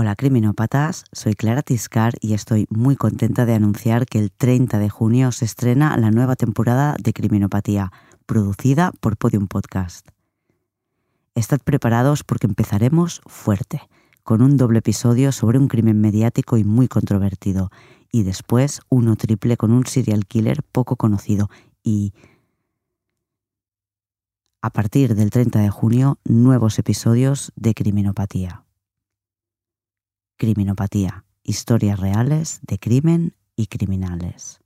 Hola criminópatas, soy Clara Tiscar y estoy muy contenta de anunciar que el 30 de junio se estrena la nueva temporada de Criminopatía, producida por Podium Podcast. Estad preparados porque empezaremos fuerte, con un doble episodio sobre un crimen mediático y muy controvertido, y después uno triple con un serial killer poco conocido y... A partir del 30 de junio, nuevos episodios de Criminopatía. Criminopatía, historias reales de crimen y criminales.